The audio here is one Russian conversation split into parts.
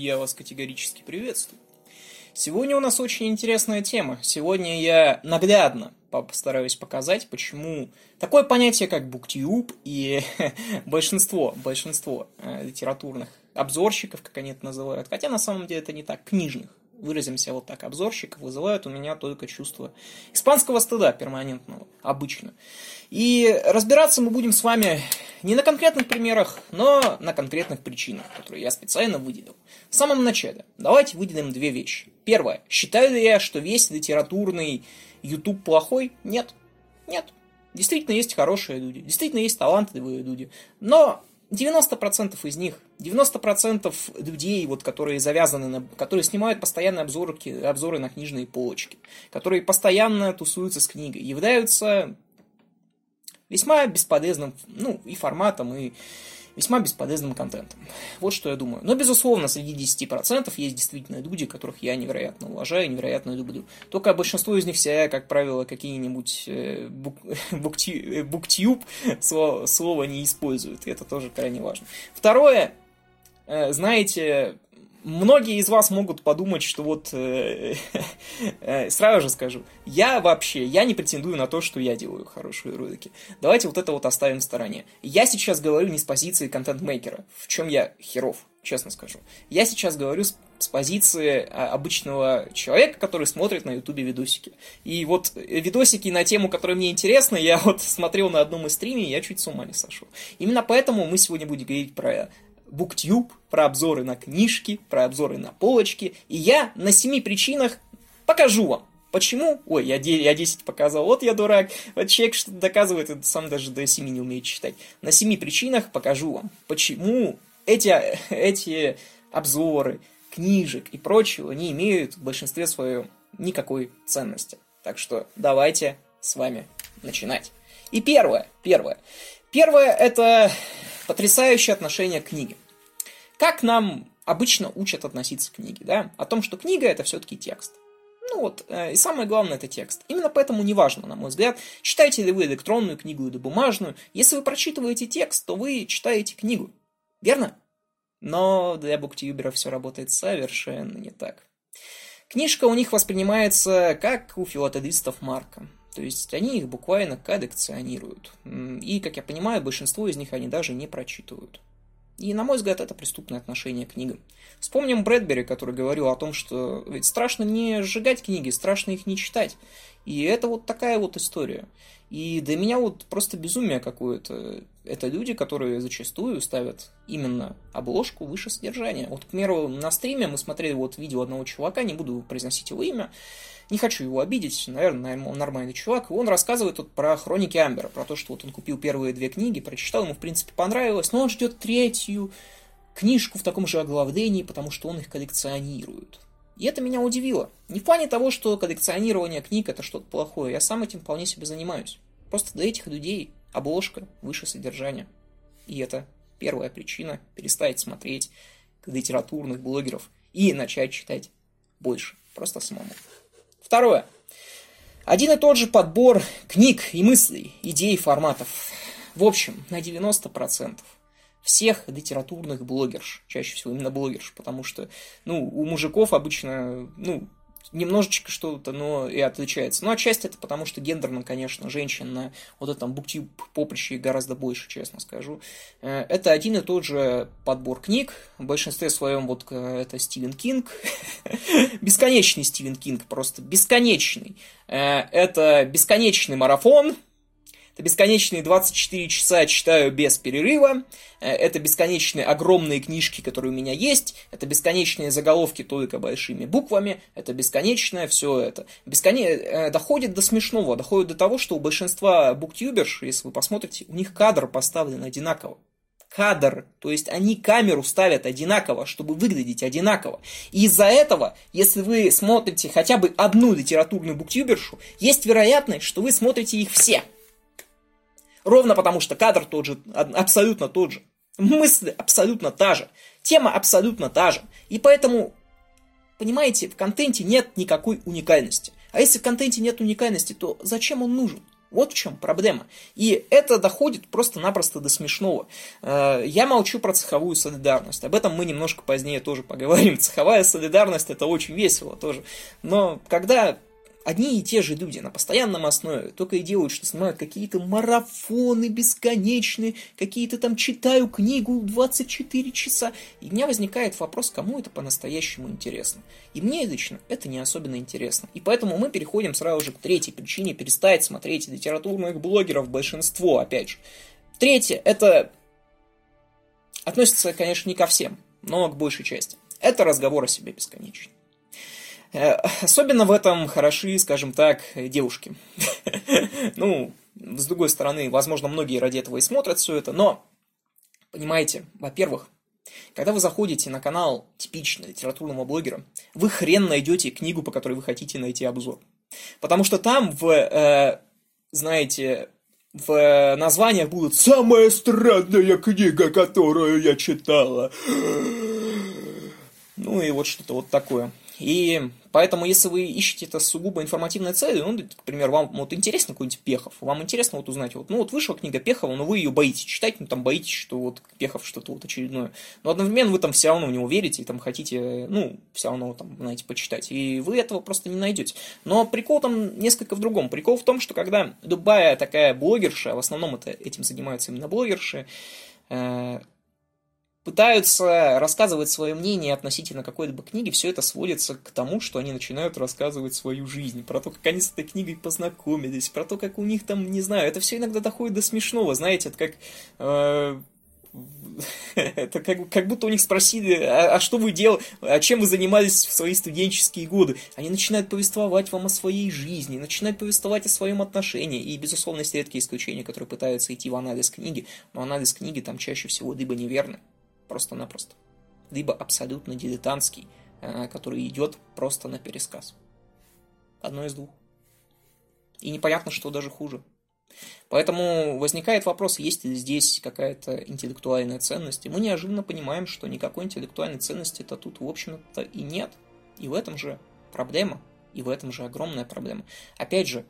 я вас категорически приветствую. Сегодня у нас очень интересная тема. Сегодня я наглядно постараюсь показать, почему такое понятие, как буктюб и большинство, большинство э, литературных обзорщиков, как они это называют, хотя на самом деле это не так, книжных, выразимся вот так, обзорщиков, вызывают у меня только чувство испанского стыда перманентного, обычно. И разбираться мы будем с вами не на конкретных примерах, но на конкретных причинах, которые я специально выделил. В самом начале давайте выделим две вещи. Первое. Считаю ли я, что весь литературный YouTube плохой? Нет. Нет. Действительно есть хорошие люди, действительно есть талантливые люди. Но 90% из них, 90% людей, вот, которые завязаны на, которые снимают постоянные обзоры, обзоры на книжные полочки, которые постоянно тусуются с книгой, являются весьма бесполезным, ну, и форматом, и весьма бесполезным контентом. Вот что я думаю. Но, безусловно, среди 10% есть действительно люди, которых я невероятно уважаю, невероятно люблю. Только большинство из них все, как правило, какие-нибудь э, бук, буктю, буктюб слово, слово не используют. И это тоже крайне важно. Второе, э, знаете, многие из вас могут подумать, что вот э, э, сразу же скажу, я вообще, я не претендую на то, что я делаю хорошие ролики. Давайте вот это вот оставим в стороне. Я сейчас говорю не с позиции контент-мейкера, в чем я херов, честно скажу. Я сейчас говорю с, с позиции а, обычного человека, который смотрит на ютубе видосики. И вот видосики на тему, которая мне интересна, я вот смотрел на одном из стриме, и я чуть с ума не сошел. Именно поэтому мы сегодня будем говорить про Буктюб, про обзоры на книжки, про обзоры на полочки. И я на семи причинах покажу вам, Почему? Ой, я, 10, я 10 показал, вот я дурак. Вот человек что-то доказывает, сам даже до 7 не умеет читать. На семи причинах покажу вам, почему эти, эти обзоры, книжек и прочего не имеют в большинстве своем никакой ценности. Так что давайте с вами начинать. И первое, первое. Первое это потрясающее отношение к книге. Как нам обычно учат относиться к книге, да? О том, что книга это все-таки текст. Ну вот, э, и самое главное это текст. Именно поэтому неважно, на мой взгляд, читаете ли вы электронную книгу или бумажную. Если вы прочитываете текст, то вы читаете книгу. Верно? Но для буктюберов все работает совершенно не так. Книжка у них воспринимается как у филателистов Марка. То есть они их буквально коллекционируют. И, как я понимаю, большинство из них они даже не прочитывают. И, на мой взгляд, это преступное отношение к книгам. Вспомним Брэдбери, который говорил о том, что ведь страшно не сжигать книги, страшно их не читать. И это вот такая вот история. И для меня вот просто безумие какое-то. Это люди, которые зачастую ставят именно обложку выше содержания. Вот, к примеру, на стриме мы смотрели вот видео одного чувака, не буду произносить его имя, не хочу его обидеть, наверное, он нормальный чувак. Он рассказывает тут про хроники Амбера, про то, что вот он купил первые две книги, прочитал, ему, в принципе, понравилось, но он ждет третью книжку в таком же оглавлении, потому что он их коллекционирует. И это меня удивило. Не в плане того, что коллекционирование книг это что-то плохое. Я сам этим вполне себе занимаюсь. Просто для этих людей обложка выше содержания. И это первая причина перестать смотреть литературных блогеров и начать читать больше. Просто самому. Второе. Один и тот же подбор книг и мыслей, идей, форматов. В общем, на 90% всех литературных блогерш, чаще всего именно блогерш, потому что, ну, у мужиков обычно, ну, немножечко что-то, но и отличается. Но отчасти это потому, что гендерно, конечно, женщин на вот этом буктюб поприще гораздо больше, честно скажу. Э, это один и тот же подбор книг. В большинстве своем вот э, это Стивен Кинг. Бесконечный Стивен Кинг, просто бесконечный. Э, это бесконечный марафон, это бесконечные 24 часа читаю без перерыва. Э, это бесконечные огромные книжки, которые у меня есть. Это бесконечные заголовки только большими буквами. Это бесконечное все это. Бесконе... Э, доходит до смешного. Доходит до того, что у большинства буктюберш, если вы посмотрите, у них кадр поставлен одинаково кадр, то есть они камеру ставят одинаково, чтобы выглядеть одинаково. И из-за этого, если вы смотрите хотя бы одну литературную буктюбершу, есть вероятность, что вы смотрите их все. Ровно потому, что кадр тот же, абсолютно тот же. Мысль абсолютно та же. Тема абсолютно та же. И поэтому, понимаете, в контенте нет никакой уникальности. А если в контенте нет уникальности, то зачем он нужен? Вот в чем проблема. И это доходит просто-напросто до смешного. Э, я молчу про цеховую солидарность. Об этом мы немножко позднее тоже поговорим. Цеховая солидарность это очень весело тоже. Но когда одни и те же люди на постоянном основе только и делают, что снимают какие-то марафоны бесконечные, какие-то там читаю книгу 24 часа. И у меня возникает вопрос, кому это по-настоящему интересно. И мне лично это не особенно интересно. И поэтому мы переходим сразу же к третьей причине перестать смотреть литературных блогеров, большинство, опять же. Третье, это относится, конечно, не ко всем, но к большей части. Это разговор о себе бесконечный. Э, особенно в этом хороши, скажем так, девушки. Ну, с другой стороны, возможно, многие ради этого и смотрят все это, но, понимаете, во-первых, когда вы заходите на канал типичного литературного блогера, вы хрен найдете книгу, по которой вы хотите найти обзор. Потому что там в, э, знаете, в названиях будут «Самая странная книга, которую я читала». Ну и вот что-то вот такое. И поэтому, если вы ищете это сугубо информативной целью, ну, к примеру, вам вот интересно какой-нибудь Пехов, вам интересно вот узнать, вот, ну, вот вышла книга Пехова, но вы ее боитесь читать, ну, там боитесь, что вот Пехов что-то вот очередное. Но одновременно вы там все равно в него верите и там хотите, ну, все равно там, знаете, почитать. И вы этого просто не найдете. Но прикол там несколько в другом. Прикол в том, что когда любая такая блогерша, в основном это, этим занимаются именно блогерши, э, пытаются рассказывать свое мнение относительно какой-либо книги, все это сводится к тому, что они начинают рассказывать свою жизнь, про то, как они с этой книгой познакомились, про то, как у них там, не знаю, это все иногда доходит до смешного, знаете, это как... Э, это как, как будто у них спросили, а, а что вы делали, а чем вы занимались в свои студенческие годы? Они начинают повествовать вам о своей жизни, начинают повествовать о своем отношении. И, безусловно, есть редкие исключения, которые пытаются идти в анализ книги, но анализ книги там чаще всего либо неверный, просто-напросто. Либо абсолютно дилетантский, э, который идет просто на пересказ. Одно из двух. И непонятно, что даже хуже. Поэтому возникает вопрос, есть ли здесь какая-то интеллектуальная ценность. И мы неожиданно понимаем, что никакой интеллектуальной ценности-то тут, в общем-то, и нет. И в этом же проблема. И в этом же огромная проблема. Опять же,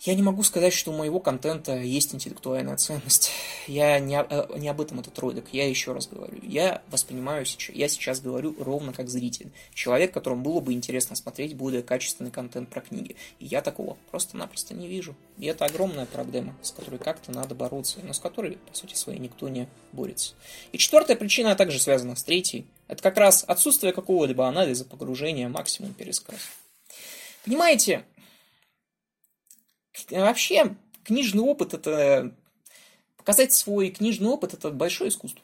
я не могу сказать, что у моего контента есть интеллектуальная ценность. Я не, э, не об этом этот ролик. Я еще раз говорю. Я воспринимаю сейчас, я сейчас говорю ровно как зритель. Человек, которому было бы интересно смотреть более качественный контент про книги. И я такого просто-напросто не вижу. И это огромная проблема, с которой как-то надо бороться, но с которой, по сути своей, никто не борется. И четвертая причина также связана с третьей. Это как раз отсутствие какого-либо анализа, погружения, максимум пересказ. Понимаете, Вообще, книжный опыт – это... Показать свой книжный опыт – это большое искусство.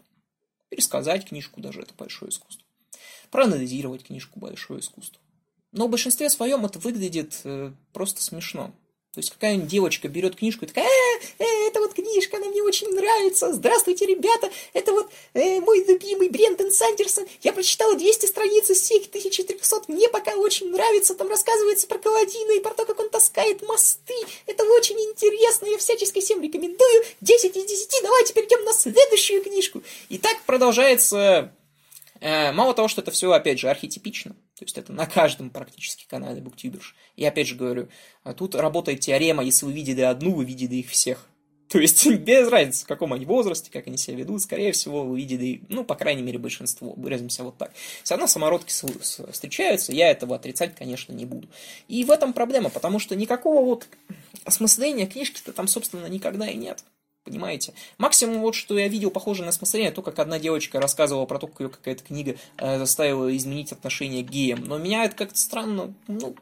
Пересказать книжку даже – это большое искусство. Проанализировать книжку – большое искусство. Но в большинстве своем это выглядит э, просто смешно. То есть какая-нибудь девочка берет книжку и такая, э, э, это вот книжка, она мне очень нравится, здравствуйте, ребята, это вот э, мой любимый Брендон Сандерсон, я прочитала 200 страниц из всех 1300, мне пока очень нравится, там рассказывается про Каладина и про то, как он таскает мосты, это очень интересно, я всячески всем рекомендую, 10 из 10, давайте перейдем на следующую книжку. И так продолжается мало того, что это все, опять же, архетипично, то есть это на каждом практически канале буктюберш. И опять же говорю, а тут работает теорема, если вы видели одну, вы видели их всех. То есть без разницы, в каком они возрасте, как они себя ведут, скорее всего, вы видели, ну, по крайней мере, большинство, выразимся вот так. Все равно самородки встречаются, я этого отрицать, конечно, не буду. И в этом проблема, потому что никакого вот осмысления книжки-то там, собственно, никогда и нет. Понимаете? Максимум, вот что я видел похоже на смысление, то, как одна девочка рассказывала про то, как ее какая-то книга э, заставила изменить отношение к геям. Но меня это как-то странно, ну,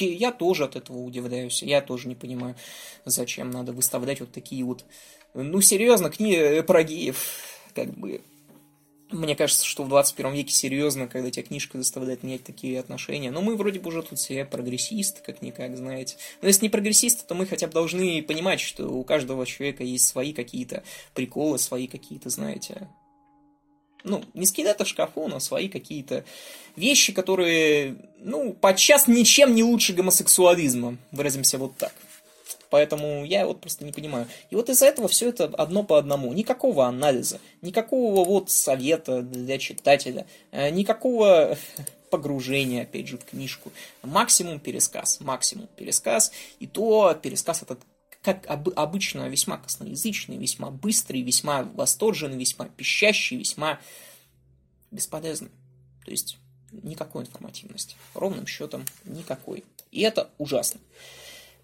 я тоже от этого удивляюсь. Я тоже не понимаю, зачем надо выставлять вот такие вот... Ну, серьезно, книги про геев, как бы... Мне кажется, что в 21 веке серьезно, когда тебя книжка заставляет менять такие отношения. Но мы вроде бы уже тут все прогрессисты, как-никак, знаете. Но если не прогрессисты, то мы хотя бы должны понимать, что у каждого человека есть свои какие-то приколы, свои какие-то, знаете, ну, не скелеты в шкафу, но свои какие-то вещи, которые, ну, подчас ничем не лучше гомосексуализма, выразимся вот так. Поэтому я вот просто не понимаю. И вот из-за этого все это одно по одному. Никакого анализа, никакого вот совета для читателя, э, никакого погружение, опять же, в книжку. Максимум пересказ, максимум пересказ. И то пересказ этот как об, обычно, весьма косноязычный, весьма быстрый, весьма восторженный, весьма пищащий, весьма бесполезный. То есть никакой информативности. Ровным счетом никакой. И это ужасно.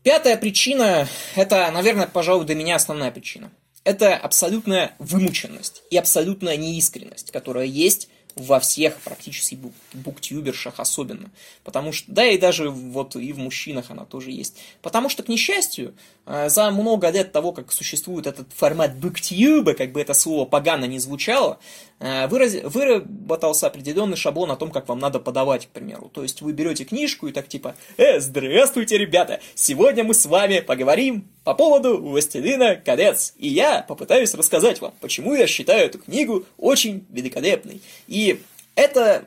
Пятая причина, это, наверное, пожалуй, для меня основная причина. Это абсолютная вымученность и абсолютная неискренность, которая есть во всех практически бук буктюбершах особенно. Потому что, да и даже вот и в мужчинах она тоже есть. Потому что, к несчастью, э, за много лет того, как существует этот формат буктюба, как бы это слово погано не звучало, э, выраз... выработался определенный шаблон о том, как вам надо подавать, к примеру. То есть вы берете книжку и так типа «Э, здравствуйте, ребята! Сегодня мы с вами поговорим по поводу «Властелина колец». И я попытаюсь рассказать вам, почему я считаю эту книгу очень великолепной. И это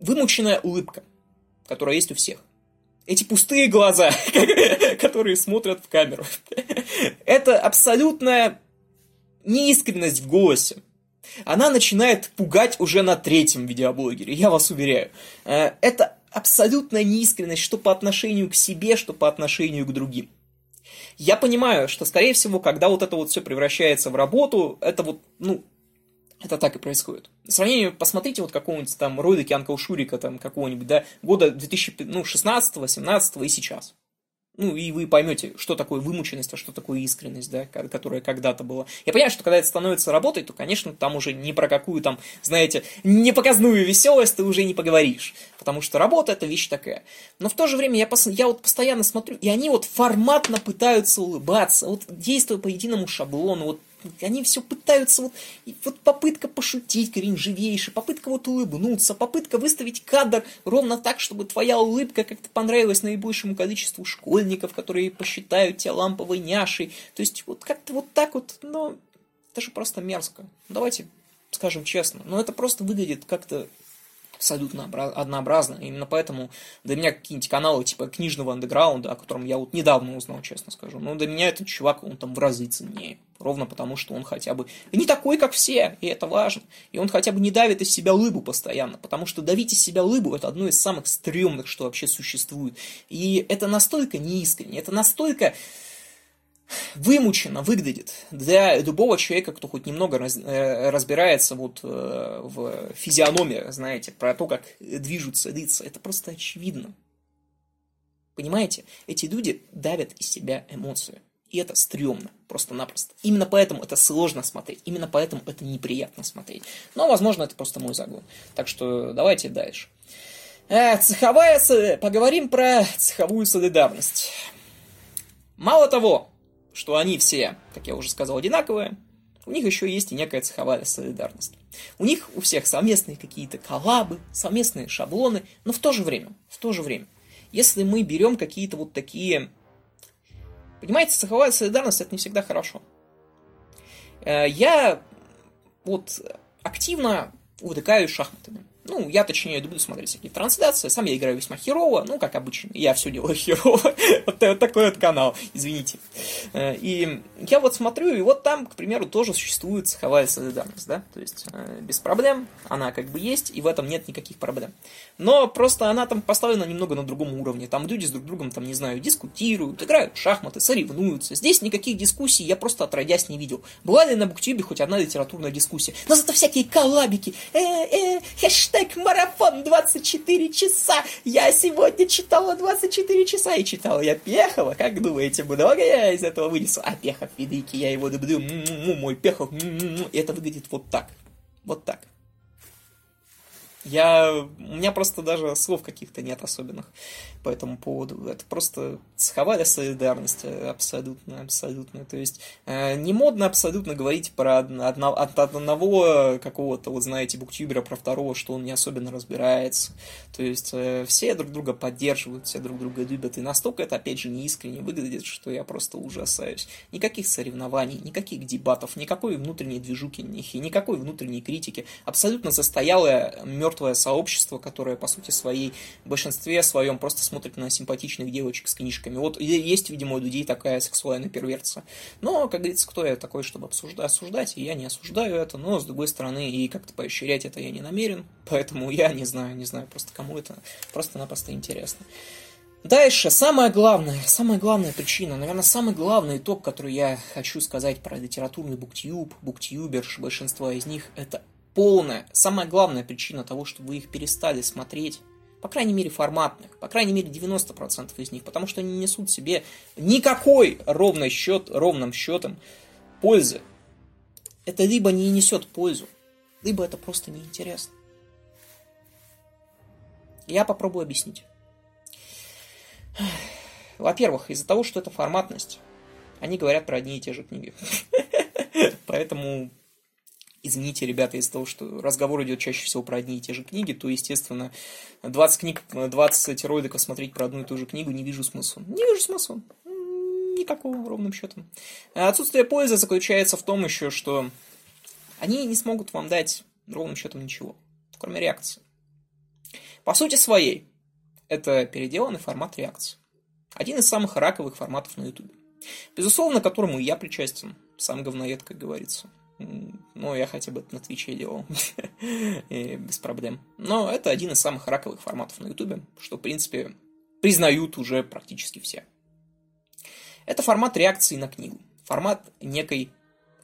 вымученная улыбка, которая есть у всех. Эти пустые глаза, которые смотрят в камеру. Это абсолютная неискренность в голосе. Она начинает пугать уже на третьем видеоблогере, я вас уверяю. Э, это абсолютная неискренность, что по отношению к себе, что по отношению к другим. Я понимаю, что, скорее всего, когда вот это вот все превращается в работу, это вот, ну, это так и происходит. В сравнении, посмотрите вот какого-нибудь там ролики Анкл Шурика, там какого-нибудь, да, года 2016, 17 и сейчас. Ну, и вы поймете, что такое вымученность, а что такое искренность, да, которая когда-то была. Я понимаю, что когда это становится работой, то, конечно, там уже ни про какую там, знаете, непоказную веселость ты уже не поговоришь. Потому что работа это вещь такая. Но в то же время я, я вот постоянно смотрю, и они вот форматно пытаются улыбаться, вот действуя по единому шаблону, вот они все пытаются, вот, вот попытка пошутить кринжевейшая, попытка вот улыбнуться, попытка выставить кадр ровно так, чтобы твоя улыбка как-то понравилась наибольшему количеству школьников, которые посчитают тебя ламповой няшей. То есть вот как-то вот так вот, но это же просто мерзко. Давайте скажем честно, но это просто выглядит как-то абсолютно однообразно. Именно поэтому для меня какие-нибудь каналы типа книжного андеграунда, о котором я вот недавно узнал, честно скажу, но для меня этот чувак, он там в разы ценнее. Ровно потому, что он хотя бы не такой, как все, и это важно. И он хотя бы не давит из себя лыбу постоянно, потому что давить из себя лыбу – это одно из самых стрёмных, что вообще существует. И это настолько неискренне, это настолько вымученно выглядит для любого человека, кто хоть немного раз, э, разбирается вот э, в физиономии, знаете, про то, как движутся лица. Это просто очевидно. Понимаете? Эти люди давят из себя эмоцию. И это стрёмно, просто-напросто. Именно поэтому это сложно смотреть, именно поэтому это неприятно смотреть. Но, возможно, это просто мой загон. Так что давайте дальше. Э, цеховая... Поговорим про цеховую солидарность. Мало того, что они все, как я уже сказал, одинаковые, у них еще есть и некая цеховая солидарность. У них у всех совместные какие-то коллабы, совместные шаблоны, но в то же время, в то же время, если мы берем какие-то вот такие Понимаете, цеховая солидарность это не всегда хорошо. Э, я вот активно увлекаюсь шахматами. Ну, я, точнее, люблю смотреть всякие трансляции. Сам я играю весьма херово, ну, как обычно. Я все делаю херово. вот такой вот канал, извините. Э, и я вот смотрю, и вот там, к примеру, тоже существует цеховая солидарность, да? То есть, э, без проблем, она как бы есть, и в этом нет никаких проблем. Но просто она там поставлена немного на другом уровне. Там люди с друг другом, там, не знаю, дискутируют, играют в шахматы, соревнуются. Здесь никаких дискуссий я просто отродясь не видел. Была ли на Буктюбе хоть одна литературная дискуссия? Но зато всякие коллабики, э-э, хэштег хэштег марафон 24 часа. Я сегодня читала 24 часа и читала я Пехова. Как думаете, много я из этого вынесу? А Пехов великий, я его люблю. Мой Пехов. Это выглядит вот так. Вот так. Я... У меня просто даже слов каких-то нет особенных по этому поводу. Это просто цеховая солидарность абсолютно, абсолютно. То есть э, не модно абсолютно говорить про одно, от одного какого-то, вот знаете, буктюбера, про второго, что он не особенно разбирается. То есть э, все друг друга поддерживают, все друг друга любят. И настолько это, опять же, неискренне выглядит, что я просто ужасаюсь. Никаких соревнований, никаких дебатов, никакой внутренней движуки, никакой внутренней критики. Абсолютно застоялая мертвая мертвое сообщество, которое, по сути своей, в большинстве своем просто смотрит на симпатичных девочек с книжками. Вот есть, видимо, у людей такая сексуальная перверсия. Но, как говорится, кто я такой, чтобы обсуждать, осуждать, и я не осуждаю это, но, с другой стороны, и как-то поощрять это я не намерен, поэтому я не знаю, не знаю просто кому это просто-напросто интересно. Дальше, самое главное, самая главная причина, наверное, самый главный итог, который я хочу сказать про литературный буктюб, буктюберш, большинство из них, это полная, самая главная причина того, что вы их перестали смотреть, по крайней мере, форматных, по крайней мере, 90% из них, потому что они не несут себе никакой ровный счет, ровным счетом пользы. Это либо не несет пользу, либо это просто неинтересно. Я попробую объяснить. Во-первых, из-за того, что это форматность, они говорят про одни и те же книги. Поэтому, извините, ребята, из-за того, что разговор идет чаще всего про одни и те же книги, то, естественно, 20 книг, 20 роликов смотреть про одну и ту же книгу не вижу смысла. Не вижу смысла. Никакого, ровным счетом. Отсутствие пользы заключается в том еще, что они не смогут вам дать ровным счетом ничего, кроме реакции. По сути своей, это переделанный формат реакции. Один из самых раковых форматов на YouTube. Безусловно, которому я причастен. Сам говноед, как говорится. Ну, я хотя бы на Твиче делал. Без проблем. Но это один из самых раковых форматов на YouTube, что, в принципе, признают уже практически все. Это формат реакции на книгу. Формат некой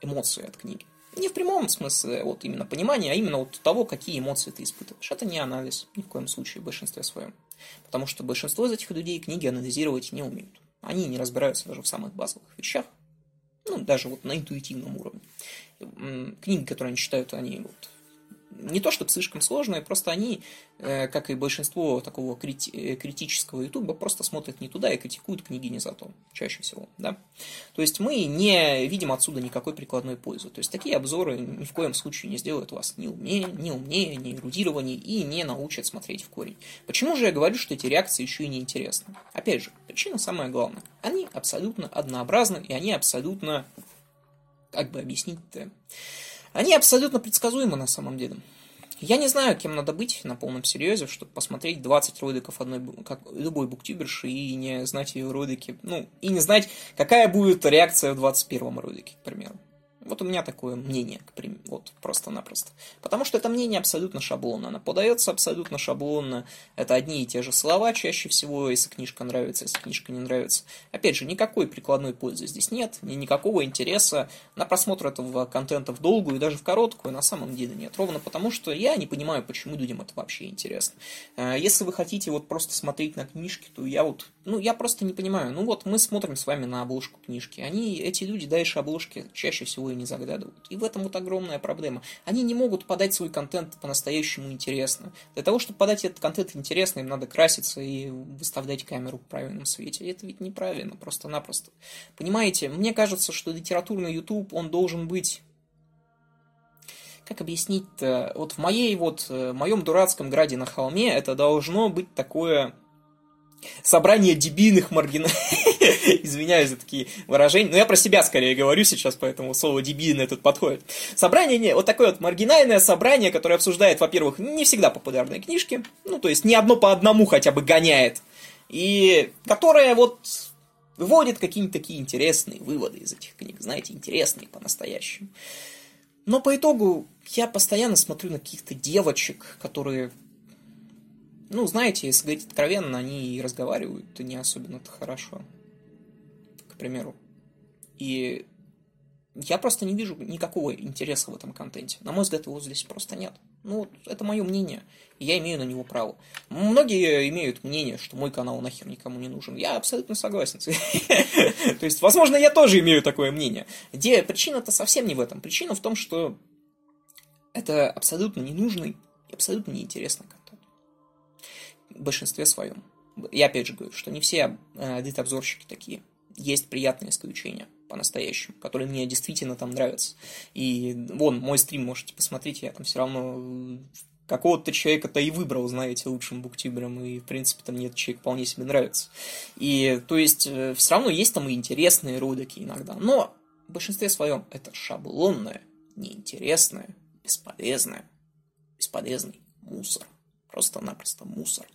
эмоции от книги. Не в прямом смысле вот именно понимания, а именно вот того, какие эмоции ты испытываешь. Это не анализ ни в коем случае в большинстве своем. Потому что большинство из этих людей книги анализировать не умеют. Они не разбираются даже в самых базовых вещах. Ну, даже вот на интуитивном уровне. Книги, которые они читают, они вот не то чтобы слишком сложные, просто они, э, как и большинство такого крити- э, критического ютуба, просто смотрят не туда и критикуют книги не за то, чаще всего, да. То есть мы не видим отсюда никакой прикладной пользы. То есть такие обзоры ни в коем случае не сделают вас ни умнее, ни умнее, ни эрудированнее и не научат смотреть в корень. Почему же я говорю, что эти реакции еще и неинтересны? Опять же, причина самая главная. Они абсолютно однообразны, и они абсолютно, как бы объяснить-то, они абсолютно предсказуемы на самом деле. Я не знаю, кем надо быть на полном серьезе, чтобы посмотреть 20 роликов одной, как любой буктюберши и не знать ее ролики, ну, и не знать, какая будет реакция в 21 ролике, к примеру. Вот у меня такое мнение, к примеру, вот просто-напросто. Потому что это мнение абсолютно шаблонно, оно подается абсолютно шаблонно, это одни и те же слова чаще всего, если книжка нравится, если книжка не нравится. Опять же, никакой прикладной пользы здесь нет, ни никакого интереса на просмотр этого контента в долгую и даже в короткую на самом деле нет. Ровно потому, что я не понимаю, почему людям это вообще интересно. Э, если вы хотите вот просто смотреть на книжки, то я вот, ну, я просто не понимаю. Ну вот мы смотрим с вами на обложку книжки. Они, эти люди дальше обложки чаще всего и не заглядывают. И в этом вот огромная проблема. Они не могут подать свой контент по-настоящему интересно. Для того, чтобы подать этот контент интересно, им надо краситься и выставлять камеру в правильном свете. И это ведь неправильно, просто-напросто. Понимаете, мне кажется, что литературный YouTube, он должен быть как объяснить-то? Вот в моей вот, э, в моем дурацком граде на холме это должно быть такое собрание дебильных маргинальных... Извиняюсь за такие выражения, но я про себя скорее говорю сейчас, поэтому слово дебильное тут подходит. Собрание, не, вот такое вот маргинальное собрание, которое обсуждает, во-первых, не всегда популярные книжки, ну, то есть не одно по одному хотя бы гоняет, и которое вот выводит какие-нибудь такие интересные выводы из этих книг, знаете, интересные по-настоящему. Но по итогу я постоянно смотрю на каких-то девочек, которые ну, знаете, если говорить откровенно, они разговаривают не особенно-то хорошо, примеру. И я просто не вижу никакого интереса в этом контенте. На мой взгляд, его здесь просто нет. Ну, это мое мнение, и я имею на него право. Многие имеют мнение, что мой канал нахер никому не нужен. Я абсолютно согласен. То есть, возможно, я тоже имею такое мнение. Где причина-то совсем не в этом. Причина в том, что это абсолютно ненужный и абсолютно неинтересный контент в большинстве своем. Я опять же говорю, что не все э, дит-обзорщики такие. Есть приятные исключения по-настоящему, которые мне действительно там нравятся. И вон, мой стрим можете посмотреть, я там все равно э, какого-то человека-то и выбрал, знаете, лучшим буктюбером, и, в принципе, там этот человек вполне себе нравится. И, то есть, э, все равно есть там и интересные ролики иногда, но в большинстве своем это шаблонное, неинтересное, бесполезное, бесполезный мусор. Просто-напросто мусор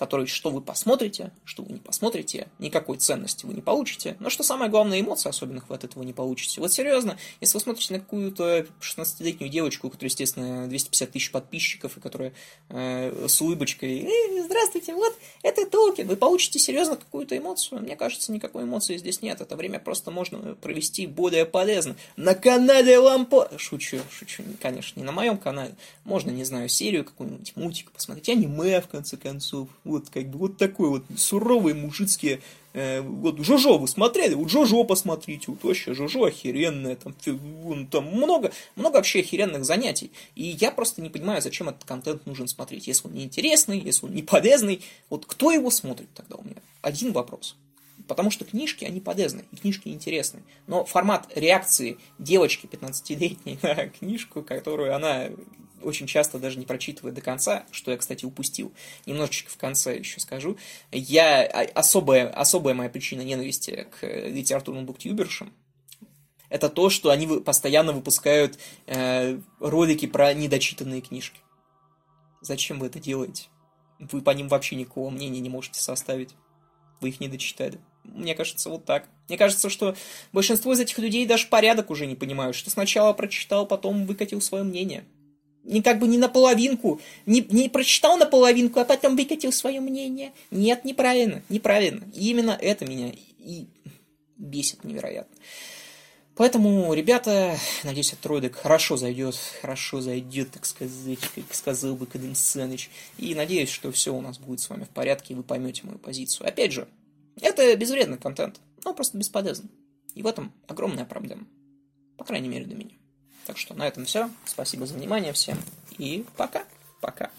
который что вы посмотрите, что вы не посмотрите, никакой ценности вы не получите. Но что самое главное, эмоций особенных вы от этого не получите. Вот серьезно, если вы смотрите на какую-то 16-летнюю девочку, у которой, естественно, 250 тысяч подписчиков, и которая э, с улыбочкой э, «Здравствуйте, вот, это Толкин», вы получите серьезно какую-то эмоцию? Мне кажется, никакой эмоции здесь нет. Это время просто можно провести более полезно. На канале Лампо... Шучу, шучу, конечно, не на моем канале. Можно, не знаю, серию какую-нибудь, мультик посмотреть, аниме, в конце концов вот как бы вот такой вот суровый мужицкие э, вот Жожо вы смотрели? Вот Жожо посмотрите, вот вообще Жожо охеренное, там, там много, много вообще охеренных занятий. И я просто не понимаю, зачем этот контент нужен смотреть. Если он неинтересный, если он не полезный, вот кто его смотрит тогда у меня? Один вопрос. Потому что книжки, они полезны, и книжки интересны. Но формат реакции девочки 15-летней на книжку, которую она очень часто даже не прочитывая до конца, что я, кстати, упустил. Немножечко в конце еще скажу. Я, а, особая, особая моя причина ненависти к литературным буктюбершам, это то, что они постоянно выпускают э, ролики про недочитанные книжки. Зачем вы это делаете? Вы по ним вообще никакого мнения не можете составить. Вы их не дочитали. Мне кажется, вот так. Мне кажется, что большинство из этих людей даже порядок уже не понимают, что сначала прочитал, потом выкатил свое мнение не как бы не наполовинку, не, не прочитал наполовинку, а потом выкатил свое мнение. Нет, неправильно, неправильно. И именно это меня и бесит невероятно. Поэтому, ребята, надеюсь, этот ролик хорошо зайдет, хорошо зайдет, так сказать, как сказал бы Кадым Саныч. И надеюсь, что все у нас будет с вами в порядке, и вы поймете мою позицию. Опять же, это безвредный контент, но просто бесполезный. И в этом огромная проблема. По крайней мере, для меня. Так что на этом все. Спасибо за внимание всем. И пока. Пока.